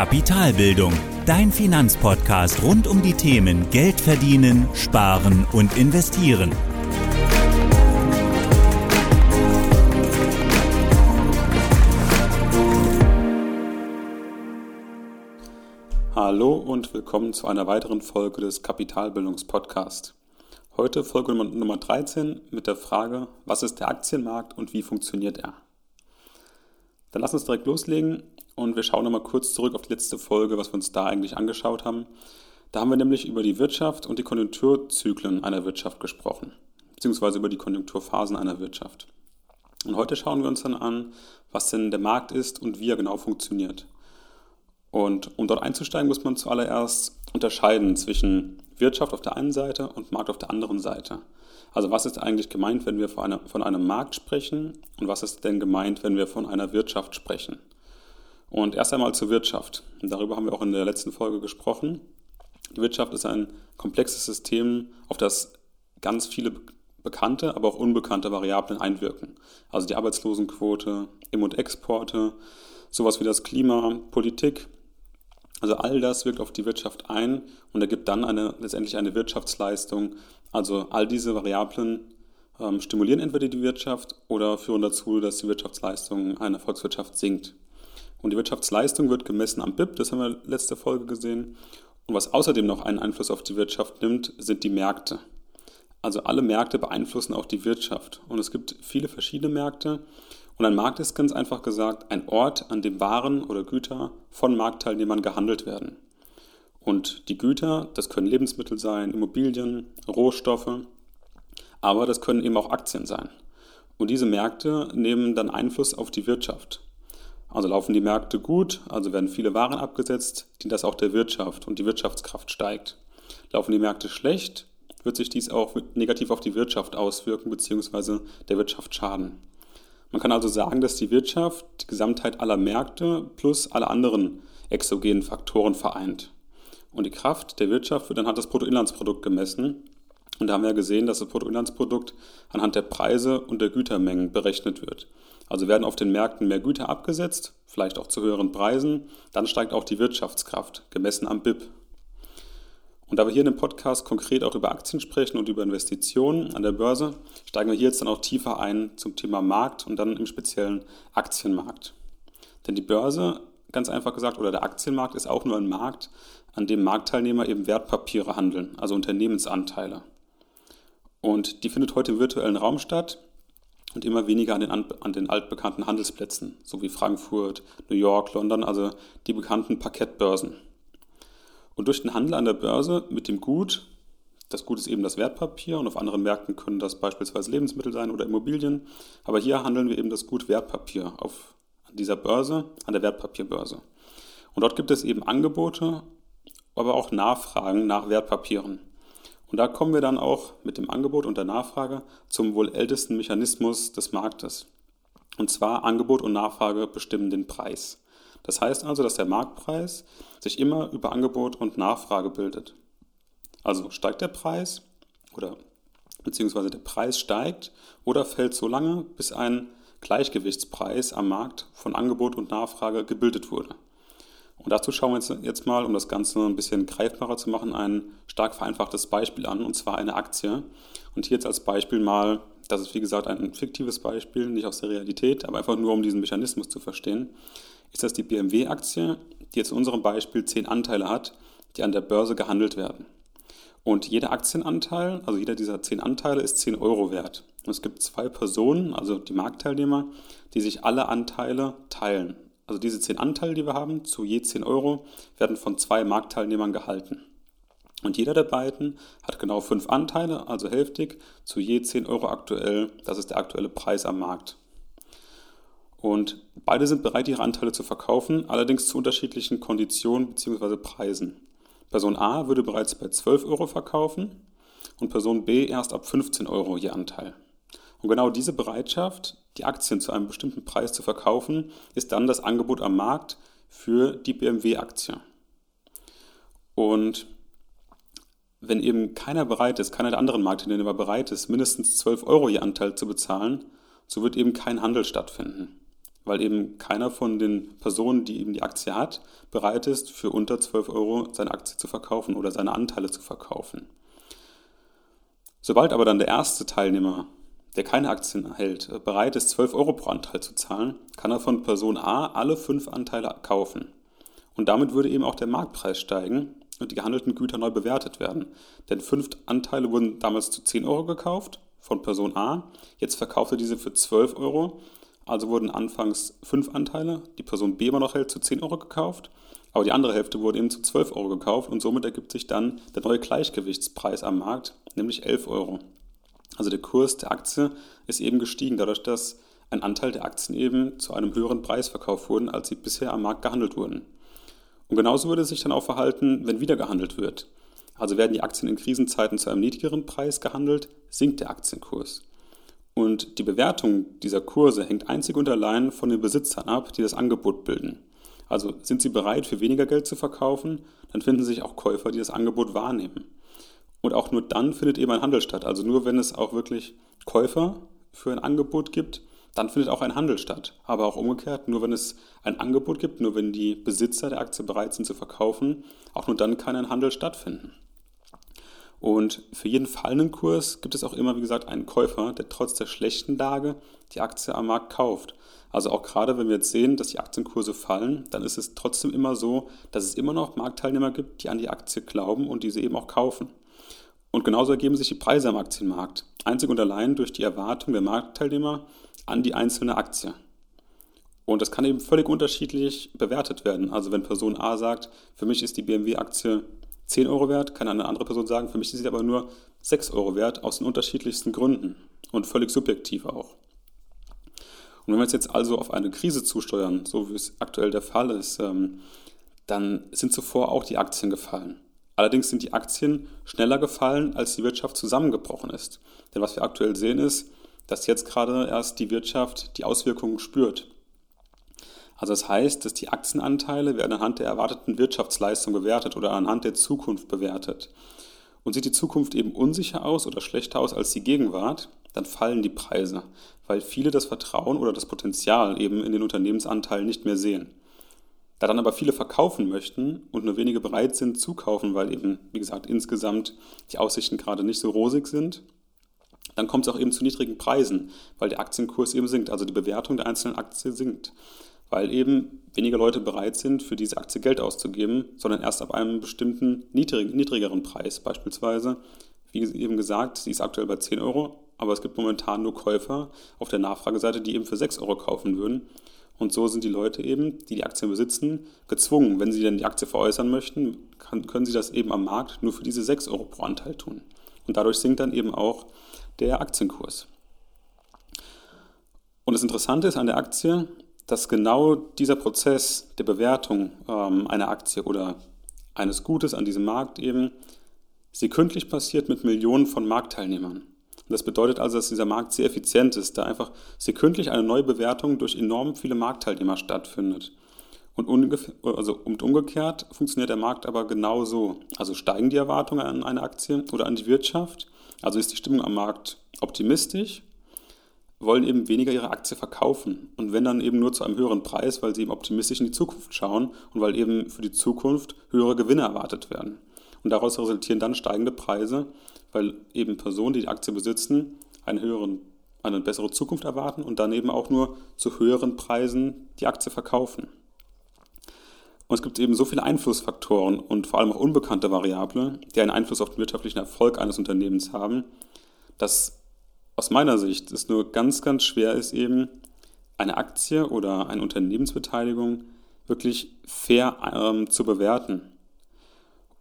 Kapitalbildung, dein Finanzpodcast rund um die Themen Geld verdienen, sparen und investieren. Hallo und willkommen zu einer weiteren Folge des Kapitalbildungspodcasts. Heute Folge Nummer 13 mit der Frage, was ist der Aktienmarkt und wie funktioniert er? Dann lass uns direkt loslegen und wir schauen nochmal kurz zurück auf die letzte Folge, was wir uns da eigentlich angeschaut haben. Da haben wir nämlich über die Wirtschaft und die Konjunkturzyklen einer Wirtschaft gesprochen, beziehungsweise über die Konjunkturphasen einer Wirtschaft. Und heute schauen wir uns dann an, was denn der Markt ist und wie er genau funktioniert. Und um dort einzusteigen, muss man zuallererst unterscheiden zwischen Wirtschaft auf der einen Seite und Markt auf der anderen Seite. Also was ist eigentlich gemeint, wenn wir von, einem Markt sprechen und was ist denn gemeint, wenn wir von einer Wirtschaft sprechen? Und erst einmal zur Wirtschaft. Und darüber haben wir auch in der letzten Folge gesprochen. Die Wirtschaft ist ein komplexes System, auf das ganz viele bekannte, aber auch unbekannte Variablen einwirken. Also die Arbeitslosenquote, Im- und Exporte, sowas wie das Klima, Politik. Also all das wirkt auf die Wirtschaft ein und ergibt dann eine, letztendlich eine Wirtschaftsleistung, also all diese Variablen ähm, stimulieren entweder die Wirtschaft oder führen dazu, dass die Wirtschaftsleistung einer Volkswirtschaft sinkt. Und die Wirtschaftsleistung wird gemessen am BIP, das haben wir letzte Folge gesehen. Und was außerdem noch einen Einfluss auf die Wirtschaft nimmt, sind die Märkte. Also alle Märkte beeinflussen auch die Wirtschaft. Und es gibt viele verschiedene Märkte. Und ein Markt ist ganz einfach gesagt ein Ort, an dem Waren oder Güter von Marktteilnehmern gehandelt werden. Und die Güter, das können Lebensmittel sein, Immobilien, Rohstoffe, aber das können eben auch Aktien sein. Und diese Märkte nehmen dann Einfluss auf die Wirtschaft. Also laufen die Märkte gut, also werden viele Waren abgesetzt, dient das auch der Wirtschaft und die Wirtschaftskraft steigt. Laufen die Märkte schlecht, wird sich dies auch negativ auf die Wirtschaft auswirken bzw. der Wirtschaft schaden. Man kann also sagen, dass die Wirtschaft die Gesamtheit aller Märkte plus alle anderen exogenen Faktoren vereint. Und die Kraft der Wirtschaft wird anhand des Bruttoinlandsprodukt gemessen. Und da haben wir gesehen, dass das Bruttoinlandsprodukt anhand der Preise und der Gütermengen berechnet wird. Also werden auf den Märkten mehr Güter abgesetzt, vielleicht auch zu höheren Preisen, dann steigt auch die Wirtschaftskraft, gemessen am BIP. Und da wir hier in dem Podcast konkret auch über Aktien sprechen und über Investitionen an der Börse, steigen wir hier jetzt dann auch tiefer ein zum Thema Markt und dann im speziellen Aktienmarkt. Denn die Börse, ganz einfach gesagt, oder der Aktienmarkt ist auch nur ein Markt, an dem Marktteilnehmer eben Wertpapiere handeln, also Unternehmensanteile. Und die findet heute im virtuellen Raum statt und immer weniger an den, an den altbekannten Handelsplätzen, so wie Frankfurt, New York, London, also die bekannten Parkettbörsen. Und durch den Handel an der Börse mit dem Gut, das Gut ist eben das Wertpapier und auf anderen Märkten können das beispielsweise Lebensmittel sein oder Immobilien, aber hier handeln wir eben das Gut Wertpapier auf dieser Börse, an der Wertpapierbörse. Und dort gibt es eben Angebote aber auch Nachfragen nach Wertpapieren. Und da kommen wir dann auch mit dem Angebot und der Nachfrage zum wohl ältesten Mechanismus des Marktes. Und zwar Angebot und Nachfrage bestimmen den Preis. Das heißt also, dass der Marktpreis sich immer über Angebot und Nachfrage bildet. Also steigt der Preis oder beziehungsweise der Preis steigt oder fällt so lange, bis ein Gleichgewichtspreis am Markt von Angebot und Nachfrage gebildet wurde. Und dazu schauen wir uns jetzt mal, um das Ganze ein bisschen greifbarer zu machen, ein stark vereinfachtes Beispiel an, und zwar eine Aktie. Und hier jetzt als Beispiel mal, das ist wie gesagt ein fiktives Beispiel, nicht aus der Realität, aber einfach nur um diesen Mechanismus zu verstehen, ist das die BMW-Aktie, die jetzt in unserem Beispiel zehn Anteile hat, die an der Börse gehandelt werden. Und jeder Aktienanteil, also jeder dieser zehn Anteile, ist 10 Euro wert. Und es gibt zwei Personen, also die Marktteilnehmer, die sich alle Anteile teilen. Also diese 10 Anteile, die wir haben, zu je 10 Euro, werden von zwei Marktteilnehmern gehalten. Und jeder der beiden hat genau fünf Anteile, also hälftig, zu je 10 Euro aktuell. Das ist der aktuelle Preis am Markt. Und beide sind bereit, ihre Anteile zu verkaufen, allerdings zu unterschiedlichen Konditionen bzw. Preisen. Person A würde bereits bei 12 Euro verkaufen und Person B erst ab 15 Euro je Anteil. Und genau diese Bereitschaft, die Aktien zu einem bestimmten Preis zu verkaufen, ist dann das Angebot am Markt für die BMW-Aktie. Und wenn eben keiner bereit ist, keiner der anderen Marktteilnehmer bereit ist, mindestens 12 Euro je Anteil zu bezahlen, so wird eben kein Handel stattfinden. weil eben keiner von den Personen, die eben die Aktie hat, bereit ist, für unter 12 Euro seine Aktie zu verkaufen oder seine Anteile zu verkaufen. Sobald aber dann der erste Teilnehmer, der keine Aktien erhält, bereit ist, 12 Euro pro Anteil zu zahlen, kann er von Person A alle fünf Anteile kaufen. Und damit würde eben auch der Marktpreis steigen und die gehandelten Güter neu bewertet werden. Denn fünf Anteile wurden damals zu 10 Euro gekauft von Person A, jetzt verkaufte diese für 12 Euro also wurden anfangs fünf Anteile, die Person B immer noch hält, zu 10 Euro gekauft, aber die andere Hälfte wurde eben zu 12 Euro gekauft und somit ergibt sich dann der neue Gleichgewichtspreis am Markt, nämlich 11 Euro. Also der Kurs der Aktie ist eben gestiegen, dadurch, dass ein Anteil der Aktien eben zu einem höheren Preis verkauft wurden, als sie bisher am Markt gehandelt wurden. Und genauso würde es sich dann auch verhalten, wenn wieder gehandelt wird. Also werden die Aktien in Krisenzeiten zu einem niedrigeren Preis gehandelt, sinkt der Aktienkurs. Und die Bewertung dieser Kurse hängt einzig und allein von den Besitzern ab, die das Angebot bilden. Also sind sie bereit, für weniger Geld zu verkaufen, dann finden sich auch Käufer, die das Angebot wahrnehmen. Und auch nur dann findet eben ein Handel statt. Also nur wenn es auch wirklich Käufer für ein Angebot gibt, dann findet auch ein Handel statt. Aber auch umgekehrt, nur wenn es ein Angebot gibt, nur wenn die Besitzer der Aktie bereit sind zu verkaufen, auch nur dann kann ein Handel stattfinden. Und für jeden fallenden Kurs gibt es auch immer, wie gesagt, einen Käufer, der trotz der schlechten Lage die Aktie am Markt kauft. Also auch gerade wenn wir jetzt sehen, dass die Aktienkurse fallen, dann ist es trotzdem immer so, dass es immer noch Marktteilnehmer gibt, die an die Aktie glauben und diese eben auch kaufen. Und genauso ergeben sich die Preise am Aktienmarkt. Einzig und allein durch die Erwartung der Marktteilnehmer an die einzelne Aktie. Und das kann eben völlig unterschiedlich bewertet werden. Also wenn Person A sagt, für mich ist die BMW-Aktie 10 Euro wert, kann eine andere Person sagen, für mich ist sie aber nur 6 Euro wert, aus den unterschiedlichsten Gründen und völlig subjektiv auch. Und wenn wir jetzt also auf eine Krise zusteuern, so wie es aktuell der Fall ist, ähm, dann sind zuvor auch die Aktien gefallen. Allerdings sind die Aktien schneller gefallen, als die Wirtschaft zusammengebrochen ist. Denn was wir aktuell sehen ist, dass jetzt gerade erst die Wirtschaft die Auswirkungen spürt. Also das heißt, dass die Aktienanteile werden anhand der erwarteten Wirtschaftsleistung bewertet oder anhand der Zukunft bewertet. Und sieht die Zukunft eben unsicher aus oder schlechter aus als die Gegenwart, dann fallen die Preise, weil viele das Vertrauen oder das Potenzial eben in den Unternehmensanteilen nicht mehr sehen. Da dann aber viele verkaufen möchten und nur wenige bereit sind zu kaufen, weil eben, wie gesagt, insgesamt die Aussichten gerade nicht so rosig sind, dann kommt es auch eben zu niedrigen Preisen, weil der Aktienkurs eben sinkt, also die Bewertung der einzelnen Aktien sinkt weil eben weniger Leute bereit sind, für diese Aktie Geld auszugeben, sondern erst ab einem bestimmten niedrig, niedrigeren Preis. Beispielsweise, wie eben gesagt, sie ist aktuell bei 10 Euro, aber es gibt momentan nur Käufer auf der Nachfrageseite, die eben für 6 Euro kaufen würden. Und so sind die Leute eben, die die Aktien besitzen, gezwungen, wenn sie denn die Aktie veräußern möchten, kann, können sie das eben am Markt nur für diese 6 Euro pro Anteil tun. Und dadurch sinkt dann eben auch der Aktienkurs. Und das Interessante ist an der Aktie, dass genau dieser Prozess der Bewertung ähm, einer Aktie oder eines Gutes an diesem Markt eben sekündlich passiert mit Millionen von Marktteilnehmern. Und das bedeutet also, dass dieser Markt sehr effizient ist, da einfach sekündlich eine neue Bewertung durch enorm viele Marktteilnehmer stattfindet. Und, also, und umgekehrt funktioniert der Markt aber genauso. Also steigen die Erwartungen an eine Aktie oder an die Wirtschaft, also ist die Stimmung am Markt optimistisch wollen eben weniger ihre Aktie verkaufen. Und wenn dann eben nur zu einem höheren Preis, weil sie eben optimistisch in die Zukunft schauen und weil eben für die Zukunft höhere Gewinne erwartet werden. Und daraus resultieren dann steigende Preise, weil eben Personen, die die Aktie besitzen, einen höheren, eine bessere Zukunft erwarten und dann eben auch nur zu höheren Preisen die Aktie verkaufen. Und es gibt eben so viele Einflussfaktoren und vor allem auch unbekannte Variablen, die einen Einfluss auf den wirtschaftlichen Erfolg eines Unternehmens haben, dass aus meiner Sicht es nur ganz, ganz schwer ist, eben eine Aktie oder eine Unternehmensbeteiligung wirklich fair ähm, zu bewerten.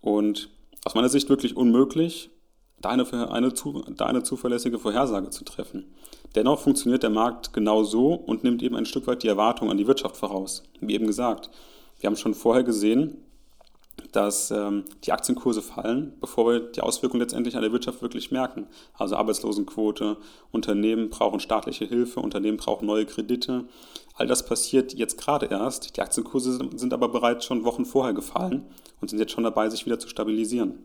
Und aus meiner Sicht wirklich unmöglich, da eine, eine, da eine zuverlässige Vorhersage zu treffen. Dennoch funktioniert der Markt genau so und nimmt eben ein Stück weit die Erwartung an die Wirtschaft voraus. Wie eben gesagt, wir haben schon vorher gesehen, dass ähm, die Aktienkurse fallen, bevor wir die Auswirkungen letztendlich an der Wirtschaft wirklich merken. Also Arbeitslosenquote, Unternehmen brauchen staatliche Hilfe, Unternehmen brauchen neue Kredite. All das passiert jetzt gerade erst. Die Aktienkurse sind aber bereits schon Wochen vorher gefallen und sind jetzt schon dabei, sich wieder zu stabilisieren.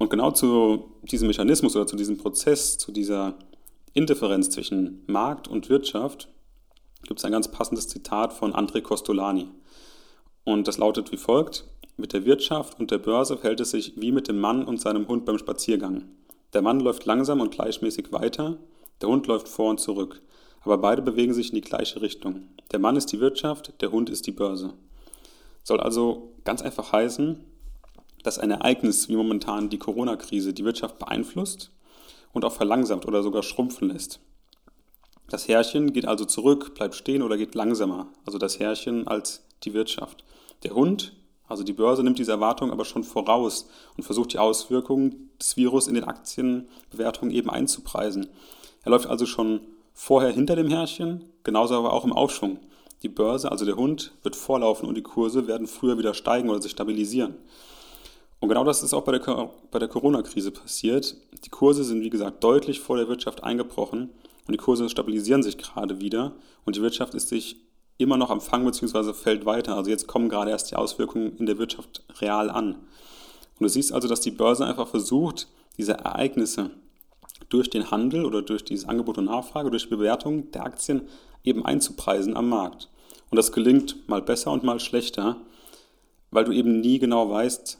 Und genau zu diesem Mechanismus oder zu diesem Prozess, zu dieser Indifferenz zwischen Markt und Wirtschaft, gibt es ein ganz passendes Zitat von André Costolani. Und das lautet wie folgt: Mit der Wirtschaft und der Börse verhält es sich wie mit dem Mann und seinem Hund beim Spaziergang. Der Mann läuft langsam und gleichmäßig weiter, der Hund läuft vor und zurück. Aber beide bewegen sich in die gleiche Richtung. Der Mann ist die Wirtschaft, der Hund ist die Börse. Soll also ganz einfach heißen, dass ein Ereignis wie momentan die Corona-Krise die Wirtschaft beeinflusst und auch verlangsamt oder sogar schrumpfen lässt. Das Herrchen geht also zurück, bleibt stehen oder geht langsamer, also das Herrchen als die Wirtschaft. Der Hund, also die Börse, nimmt diese Erwartung aber schon voraus und versucht die Auswirkungen des Virus in den Aktienbewertungen eben einzupreisen. Er läuft also schon vorher hinter dem Herrchen, genauso aber auch im Aufschwung. Die Börse, also der Hund, wird vorlaufen und die Kurse werden früher wieder steigen oder sich stabilisieren. Und genau das ist auch bei der, bei der Corona-Krise passiert. Die Kurse sind, wie gesagt, deutlich vor der Wirtschaft eingebrochen und die Kurse stabilisieren sich gerade wieder und die Wirtschaft ist sich immer noch am Fang bzw. fällt weiter. Also jetzt kommen gerade erst die Auswirkungen in der Wirtschaft real an. Und du siehst also, dass die Börse einfach versucht, diese Ereignisse durch den Handel oder durch dieses Angebot und Nachfrage, durch die Bewertung der Aktien eben einzupreisen am Markt. Und das gelingt mal besser und mal schlechter, weil du eben nie genau weißt,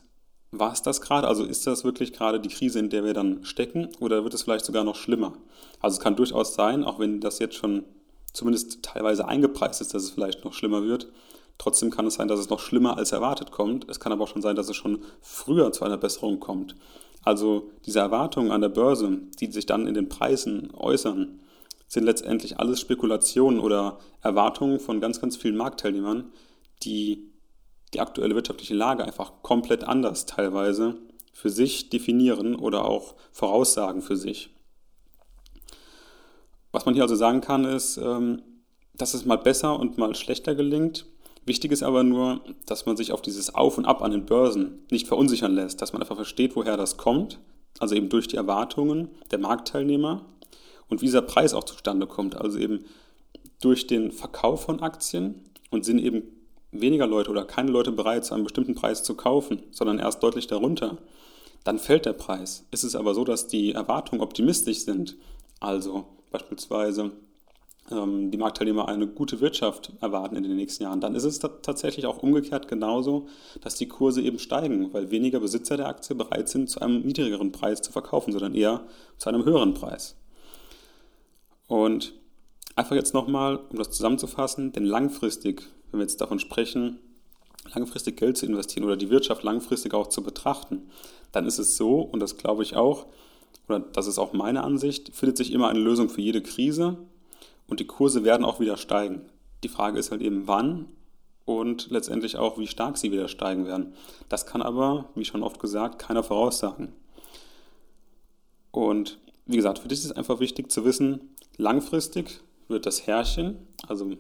war es das gerade? Also ist das wirklich gerade die Krise, in der wir dann stecken oder wird es vielleicht sogar noch schlimmer? Also es kann durchaus sein, auch wenn das jetzt schon zumindest teilweise eingepreist ist, dass es vielleicht noch schlimmer wird. Trotzdem kann es sein, dass es noch schlimmer als erwartet kommt. Es kann aber auch schon sein, dass es schon früher zu einer Besserung kommt. Also diese Erwartungen an der Börse, die sich dann in den Preisen äußern, sind letztendlich alles Spekulationen oder Erwartungen von ganz, ganz vielen Marktteilnehmern, die die aktuelle wirtschaftliche Lage einfach komplett anders teilweise für sich definieren oder auch voraussagen für sich. Was man hier also sagen kann, ist, ähm, dass es mal besser und mal schlechter gelingt. Wichtig ist aber nur, dass man sich auf dieses Auf und Ab an den Börsen nicht verunsichern lässt, dass man einfach versteht, woher das kommt, also eben durch die Erwartungen der Marktteilnehmer und wie dieser Preis auch zustande kommt, also eben durch den Verkauf von Aktien und sind eben weniger Leute oder keine Leute bereit, zu einem bestimmten Preis zu kaufen, sondern erst deutlich darunter, dann fällt der Preis. Ist es aber so, dass die Erwartungen optimistisch sind, also beispielsweise ähm, die Marktteilnehmer eine gute Wirtschaft erwarten in den nächsten Jahren, dann ist es tatsächlich auch umgekehrt genauso, dass die Kurse eben steigen, weil weniger Besitzer der Aktie bereit sind, zu einem niedrigeren Preis zu verkaufen, sondern eher zu einem höheren Preis. Und einfach jetzt nochmal, um das zusammenzufassen, denn langfristig wenn wir jetzt davon sprechen, langfristig Geld zu investieren oder die Wirtschaft langfristig auch zu betrachten, dann ist es so, und das glaube ich auch, oder das ist auch meine Ansicht, findet sich immer eine Lösung für jede Krise und die Kurse werden auch wieder steigen. Die Frage ist halt eben, wann und letztendlich auch, wie stark sie wieder steigen werden. Das kann aber, wie schon oft gesagt, keiner voraussagen. Und wie gesagt, für dich ist es einfach wichtig zu wissen, langfristig wird das Herrchen, also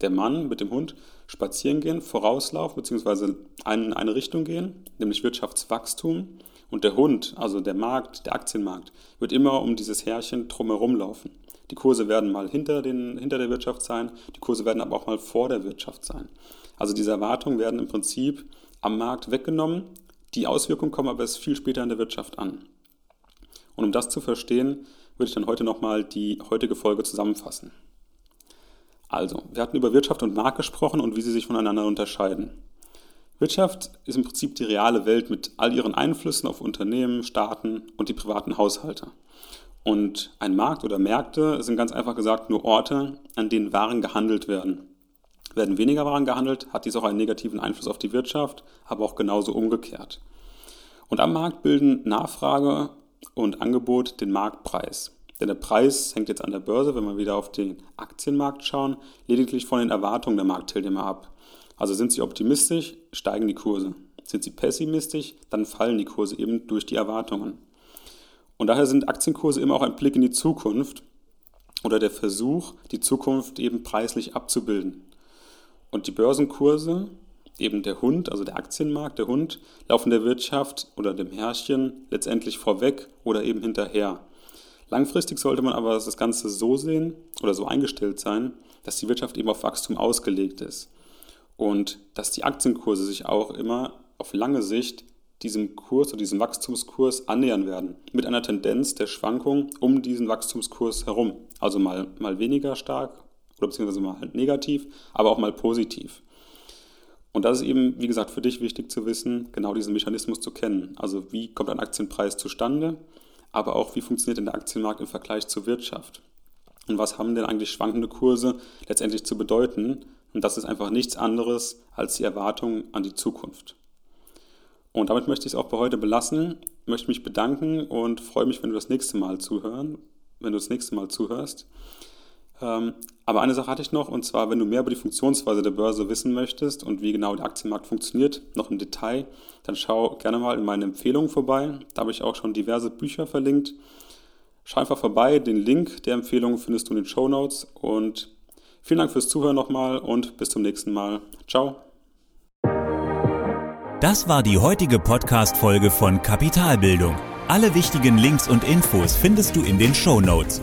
der Mann mit dem Hund spazieren gehen, vorauslaufen bzw. in eine Richtung gehen, nämlich Wirtschaftswachstum. Und der Hund, also der Markt, der Aktienmarkt, wird immer um dieses Härchen drumherum laufen. Die Kurse werden mal hinter, den, hinter der Wirtschaft sein, die Kurse werden aber auch mal vor der Wirtschaft sein. Also diese Erwartungen werden im Prinzip am Markt weggenommen, die Auswirkungen kommen aber erst viel später in der Wirtschaft an. Und um das zu verstehen, würde ich dann heute nochmal die heutige Folge zusammenfassen. Also, wir hatten über Wirtschaft und Markt gesprochen und wie sie sich voneinander unterscheiden. Wirtschaft ist im Prinzip die reale Welt mit all ihren Einflüssen auf Unternehmen, Staaten und die privaten Haushalte. Und ein Markt oder Märkte sind ganz einfach gesagt nur Orte, an denen Waren gehandelt werden. Werden weniger Waren gehandelt, hat dies auch einen negativen Einfluss auf die Wirtschaft, aber auch genauso umgekehrt. Und am Markt bilden Nachfrage und Angebot den Marktpreis. Denn der Preis hängt jetzt an der Börse, wenn wir wieder auf den Aktienmarkt schauen, lediglich von den Erwartungen der Marktteilnehmer ab. Also sind sie optimistisch, steigen die Kurse. Sind sie pessimistisch, dann fallen die Kurse eben durch die Erwartungen. Und daher sind Aktienkurse immer auch ein Blick in die Zukunft oder der Versuch, die Zukunft eben preislich abzubilden. Und die Börsenkurse, eben der Hund, also der Aktienmarkt, der Hund, laufen der Wirtschaft oder dem Herrchen letztendlich vorweg oder eben hinterher. Langfristig sollte man aber das Ganze so sehen oder so eingestellt sein, dass die Wirtschaft eben auf Wachstum ausgelegt ist und dass die Aktienkurse sich auch immer auf lange Sicht diesem Kurs oder diesem Wachstumskurs annähern werden, mit einer Tendenz der Schwankung um diesen Wachstumskurs herum. Also mal, mal weniger stark oder beziehungsweise mal negativ, aber auch mal positiv. Und das ist eben, wie gesagt, für dich wichtig zu wissen, genau diesen Mechanismus zu kennen. Also wie kommt ein Aktienpreis zustande, aber auch wie funktioniert denn der Aktienmarkt im Vergleich zur Wirtschaft. Und was haben denn eigentlich schwankende Kurse letztendlich zu bedeuten? Und das ist einfach nichts anderes als die Erwartung an die Zukunft. Und damit möchte ich es auch bei heute belassen. Möchte mich bedanken und freue mich, wenn du das nächste Mal zuhören, wenn du das nächste Mal zuhörst. Ähm, aber eine Sache hatte ich noch, und zwar, wenn du mehr über die Funktionsweise der Börse wissen möchtest und wie genau der Aktienmarkt funktioniert, noch im Detail, dann schau gerne mal in meine Empfehlungen vorbei. Da habe ich auch schon diverse Bücher verlinkt. Schau einfach vorbei, den Link der Empfehlungen findest du in den Show Notes. Und vielen Dank fürs Zuhören nochmal und bis zum nächsten Mal. Ciao. Das war die heutige Podcast-Folge von Kapitalbildung. Alle wichtigen Links und Infos findest du in den Show Notes.